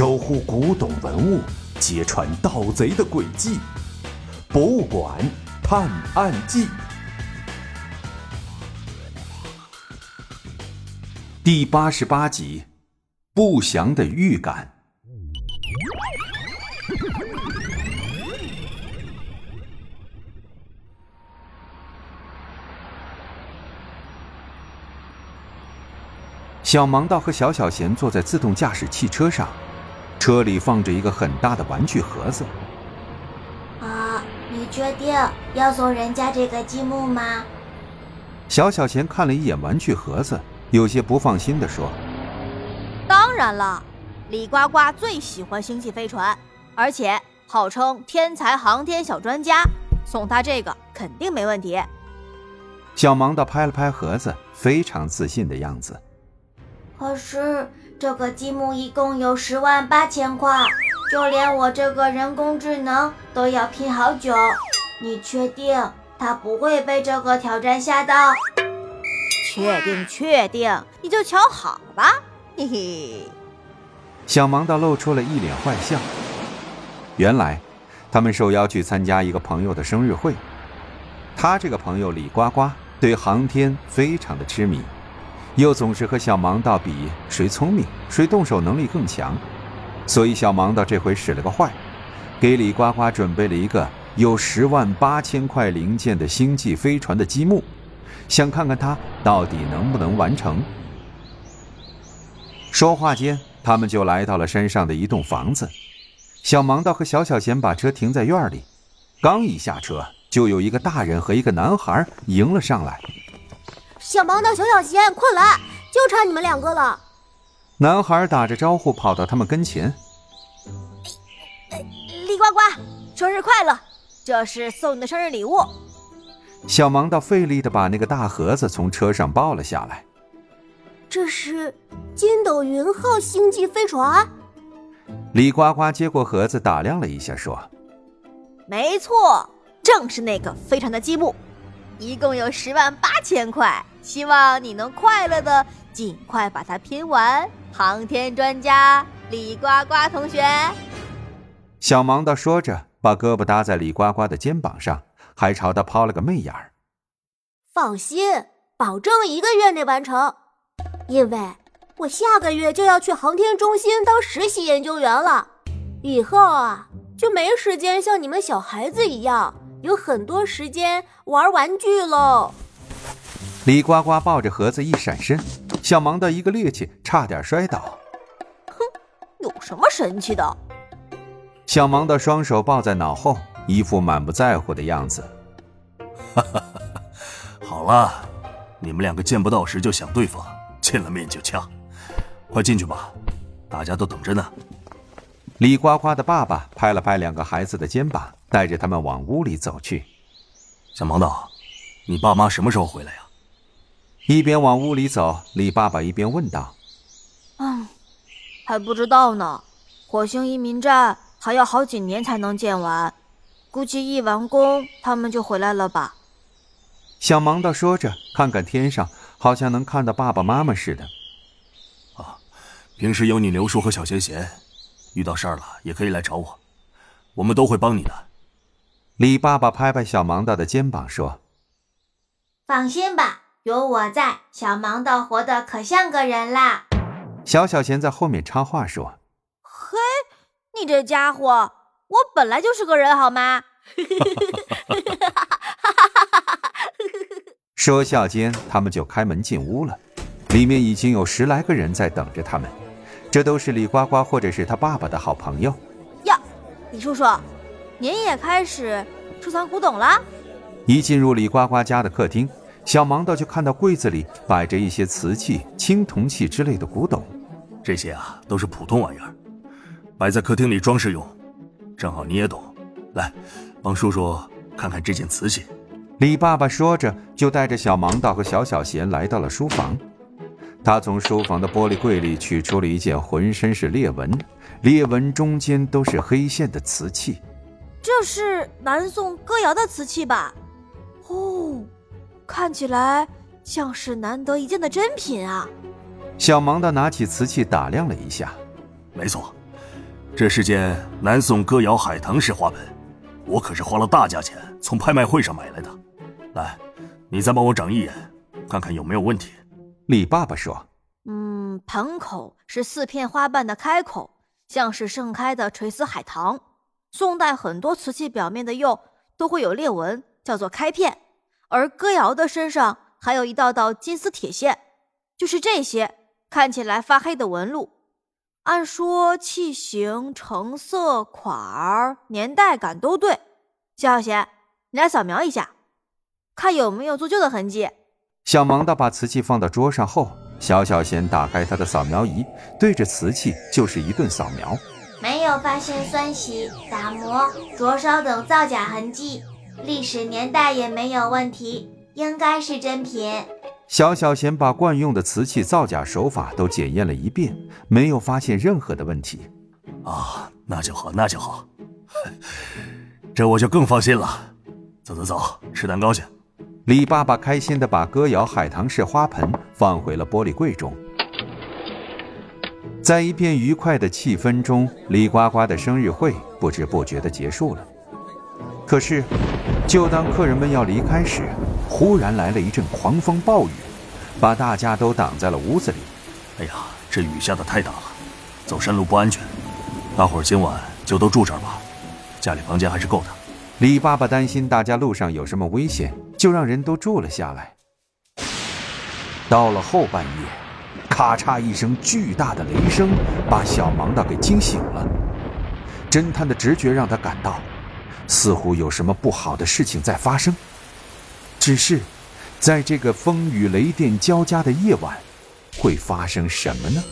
守护古董文物，揭穿盗贼的诡计，《博物馆探案记》第八十八集：不祥的预感。小盲道和小小贤坐在自动驾驶汽车上，车里放着一个很大的玩具盒子。啊，你确定要送人家这个积木吗？小小贤看了一眼玩具盒子，有些不放心地说：“当然了，李呱呱最喜欢星际飞船，而且号称天才航天小专家，送他这个肯定没问题。”小盲道拍了拍盒子，非常自信的样子。可是这个积木一共有十万八千块，就连我这个人工智能都要拼好久。你确定他不会被这个挑战吓到？确定，确定，你就瞧好吧。嘿嘿。小盲道露出了一脸坏笑。原来，他们受邀去参加一个朋友的生日会。他这个朋友李呱呱对航天非常的痴迷。又总是和小盲道比谁聪明，谁动手能力更强，所以小盲道这回使了个坏，给李呱呱准备了一个有十万八千块零件的星际飞船的积木，想看看他到底能不能完成。说话间，他们就来到了山上的一栋房子。小盲道和小小贤把车停在院里，刚一下车，就有一个大人和一个男孩迎了上来。小盲道、小小仙，快来！就差你们两个了。男孩打着招呼跑到他们跟前。李呱呱，生日快乐！这是送你的生日礼物。小盲道费力的把那个大盒子从车上抱了下来。这是筋斗云号星际飞船。李呱呱接过盒子，打量了一下，说：“没错，正是那个飞船的积木，一共有十万八千块。”希望你能快乐的尽快把它拼完，航天专家李呱呱同学。小盲道说着，把胳膊搭在李呱呱的肩膀上，还朝他抛了个媚眼儿。放心，保证一个月内完成，因为我下个月就要去航天中心当实习研究员了，以后啊就没时间像你们小孩子一样有很多时间玩玩具喽。李呱呱抱着盒子一闪身，小盲的一个趔趄，差点摔倒。哼，有什么神奇的？小盲的双手抱在脑后，一副满不在乎的样子。哈哈哈！好了，你们两个见不到时就想对付，见了面就掐，快进去吧，大家都等着呢。李呱呱的爸爸拍了拍两个孩子的肩膀，带着他们往屋里走去。小盲道，你爸妈什么时候回来呀？一边往屋里走，李爸爸一边问道：“嗯，还不知道呢。火星移民站还要好几年才能建完，估计一完工他们就回来了吧。”小盲道说着，看看天上，好像能看到爸爸妈妈似的。啊，平时有你刘叔和小贤贤，遇到事儿了也可以来找我，我们都会帮你的。李爸爸拍拍小盲道的肩膀说：“放心吧。”有我在，小盲道活得可像个人啦。小小贤在后面插话说：“嘿，你这家伙，我本来就是个人，好吗？” 说笑间，他们就开门进屋了。里面已经有十来个人在等着他们，这都是李呱呱或者是他爸爸的好朋友。呀，李叔叔，您也开始收藏古董了？一进入李呱呱家的客厅。小盲道就看到柜子里摆着一些瓷器、青铜器之类的古董，这些啊都是普通玩意儿，摆在客厅里装饰用。正好你也懂，来，帮叔叔看看这件瓷器。李爸爸说着，就带着小盲道和小小贤来到了书房。他从书房的玻璃柜里取出了一件浑身是裂纹、裂纹中间都是黑线的瓷器。这是南宋歌谣的瓷器吧？哦。看起来像是难得一见的珍品啊！小盲的拿起瓷器打量了一下，没错，这是件南宋歌谣海棠式花盆，我可是花了大价钱从拍卖会上买来的。来，你再帮我长一眼，看看有没有问题。李爸爸说：“嗯，盆口是四片花瓣的开口，像是盛开的垂丝海棠。宋代很多瓷器表面的釉都会有裂纹，叫做开片，而歌谣的身上还有一道道金丝铁线，就是这些看起来发黑的纹路。按说器型、成色、款儿、年代感都对。肖小贤，你来扫描一下，看有没有做旧的痕迹。”小盲道把瓷器放到桌上后，小小贤打开他的扫描仪，对着瓷器就是一顿扫描，没有发现酸洗、打磨、灼烧等造假痕迹，历史年代也没有问题，应该是真品。小小贤把惯用的瓷器造假手法都检验了一遍，没有发现任何的问题。啊，那就好，那就好，这我就更放心了。走走走，吃蛋糕去。李爸爸开心地把歌谣海棠式花盆放回了玻璃柜中，在一片愉快的气氛中，李呱呱的生日会不知不觉地结束了。可是，就当客人们要离开时，忽然来了一阵狂风暴雨，把大家都挡在了屋子里。哎呀，这雨下的太大了，走山路不安全。大伙儿今晚就都住这儿吧，家里房间还是够的。李爸爸担心大家路上有什么危险。就让人都住了下来。到了后半夜，咔嚓一声巨大的雷声把小盲道给惊醒了。侦探的直觉让他感到，似乎有什么不好的事情在发生。只是，在这个风雨雷电交加的夜晚，会发生什么呢？